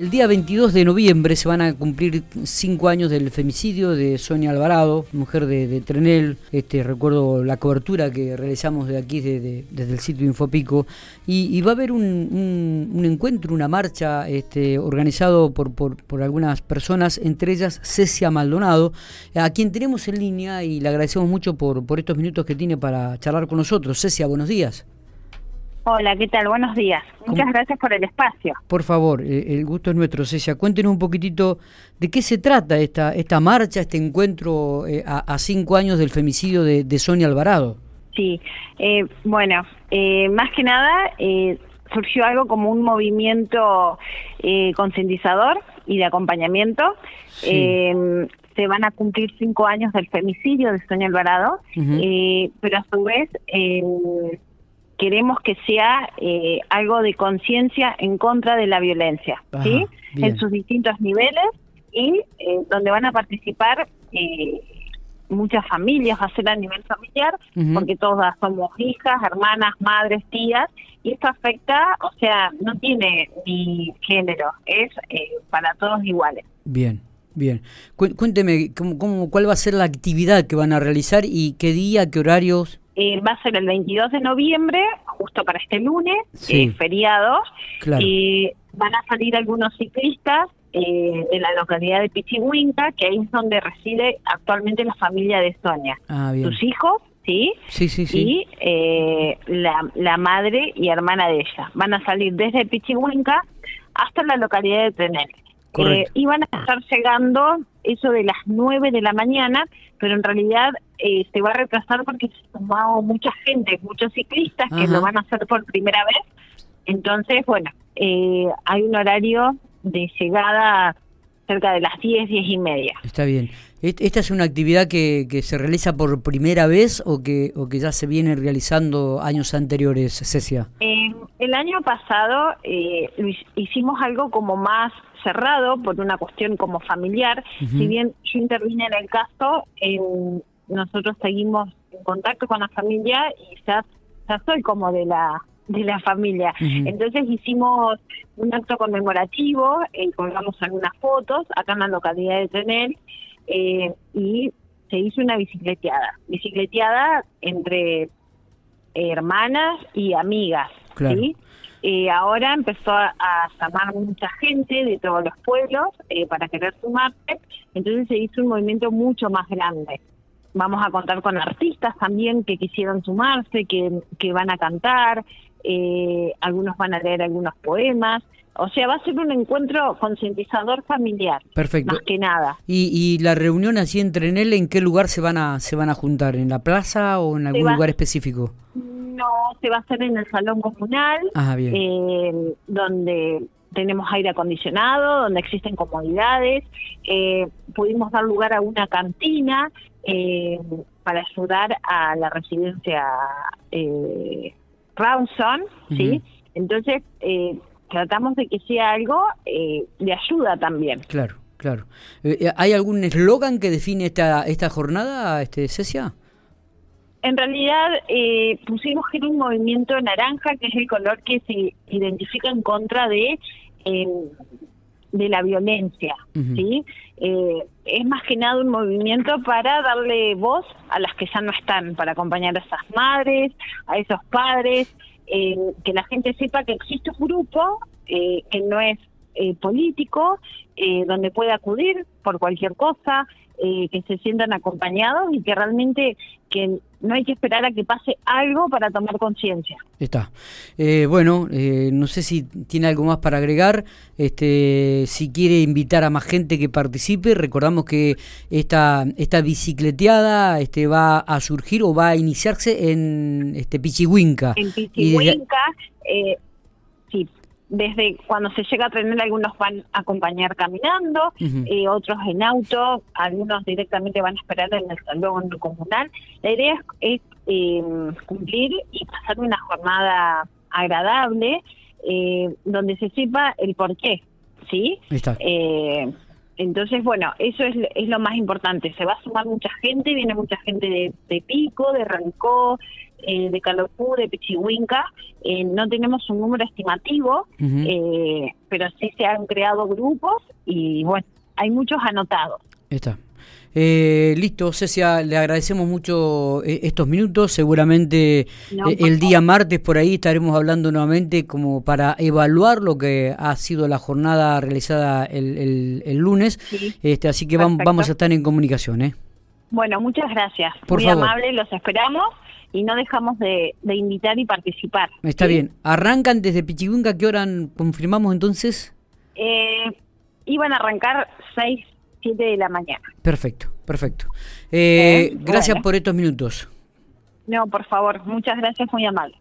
El día 22 de noviembre se van a cumplir cinco años del femicidio de Sonia Alvarado, mujer de, Trenel. Este, recuerdo la cobertura que realizamos de aquí, desde el sitio Infopico. Y, va a haber un, encuentro, una marcha este, organizado por, por, algunas personas, entre ellas Cecia Maldonado, a quien tenemos en línea y le agradecemos mucho por, por estos minutos que tiene para charlar con nosotros. Cecia, buenos días. Hola, ¿qué tal? Buenos días. Muchas gracias por el espacio. Por favor, eh, el gusto es nuestro, Cecia. Cuéntenos un poquitito de qué se trata esta, esta marcha, este encuentro eh, a, cinco años del femicidio de, Sonia Alvarado. Sí, eh, bueno, más que nada surgió algo como un movimiento concientizador y de acompañamiento. se van a cumplir cinco años del femicidio de Sonia Alvarado, pero a su vez queremos que sea eh, algo de conciencia en contra de la violencia, ¿sí? En sus distintos niveles y eh, donde van a participar eh, muchas familias, va a ser a nivel familiar, porque todas somos hijas, hermanas, madres, tías, y esto afecta, o sea, no tiene ni género, es para todos iguales. Bien. Bien, cuénteme ¿cómo, cuál va a ser la actividad que van a realizar y qué día, qué horarios. Eh, va a ser el 22 de noviembre, justo para este lunes, eh, feriados. y van a salir algunos ciclistas eh, de la localidad de Pichihuinca, que ahí es donde reside actualmente la familia de Sonia. Ah, Sus hijos, ¿sí? Sí, sí, sí. Y la, la madre y hermana de ella. Van a salir desde Pichihuinca hasta la localidad de Trenel. Eh, iban a estar llegando eso de las 9 de la mañana, pero en realidad eh, se va a retrasar porque se tomado mucha gente, muchos ciclistas que lo van a hacer por primera vez. Entonces, bueno, eh, hay un horario de llegada cerca de las 10, 10 y media. Está bien. ¿Esta es una actividad que, que se realiza por primera vez o que, o que ya se viene realizando años anteriores, Cecia? El año pasado eh, hicimos algo como más cerrado por una cuestión como familiar. Si bien yo intervine en el caso, nosotros seguimos en contacto con la familia y ya, ya soy como de la de la familia. Entonces hicimos un acto conmemorativo, eh, colgamos algunas fotos acá en la localidad de Trenel eh, y se hizo una bicicleteada. Bicicleteada entre hermanas y amigas. ¿Sí? Eh, ahora empezó a, llamar mucha gente de todos los pueblos eh, para querer sumarse, entonces se hizo un movimiento mucho más grande. Vamos a contar con artistas también que quisieron sumarse, que, que van a cantar, eh, algunos van a leer algunos poemas. O sea, va a ser un encuentro concientizador familiar. Perfecto. Más que nada. ¿Y, ¿Y, la reunión así entre en él, en qué lugar se van a se van a juntar? ¿En la plaza o en algún lugar específico? No, se va a hacer en el salón comunal, ah, eh, donde tenemos aire acondicionado, donde existen comodidades. Eh, pudimos dar lugar a una cantina eh, para ayudar a la residencia eh, Rawson, ¿sí? Entonces, eh, tratamos de que sea algo eh, de ayuda también. Claro, claro. Eh, ¿Hay algún eslogan que define esta, esta jornada, este, Cecia? En realidad pusimos que era un movimiento naranja, que es el color que se identifica en contra de de la violencia, ¿sí? es más que nada un movimiento para darle voz a las que ya no están, para acompañar a esas madres, a esos padres, eh, que la gente sepa que existe un grupo eh, que no es eh, político, donde puede acudir por cualquier cosa, que se sientan acompañados y que realmente que no hay que esperar a que pase algo para tomar conciencia. Está. Eh, bueno, eh, no sé si tiene algo más para agregar. Este, si quiere invitar a más gente que participe, recordamos que esta esta bicicleteada este, va a surgir o va a iniciarse en este Pichihuinca. En Pichihuinca, eh, sí, desde cuando se llega a tener algunos van a acompañar caminando, eh, otros en auto, algunos directamente van a esperar en el salón comunal. La idea es, em, cumplir y pasar una jornada agradable eh, donde se sepa el porqué, ¿sí? Eh, Entonces, bueno, eso es, es lo más importante. Se va a sumar mucha gente, viene mucha gente de, de Pico, de Rancó, eh, de Calocú, de Pichihuinca. Eh, no tenemos un número estimativo, eh, pero sí se han creado grupos y bueno, hay muchos anotados. Está. Eh, listo, Cecia, le agradecemos mucho eh, estos minutos. Seguramente eh, el día martes por ahí estaremos hablando nuevamente como para evaluar lo que ha sido la jornada realizada el, el, lunes. Este, así que vamos, vamos a estar en comunicación. ¿eh? Bueno, muchas gracias. Muy amable, los esperamos y no dejamos de, invitar y participar. Está bien. ¿Arrancan desde Pichigunca? ¿Qué hora confirmamos entonces? iban a arrancar seis 7 de la mañana. Perfecto, perfecto. Eh, gracias por estos minutos. No, por favor, muchas gracias, muy amable.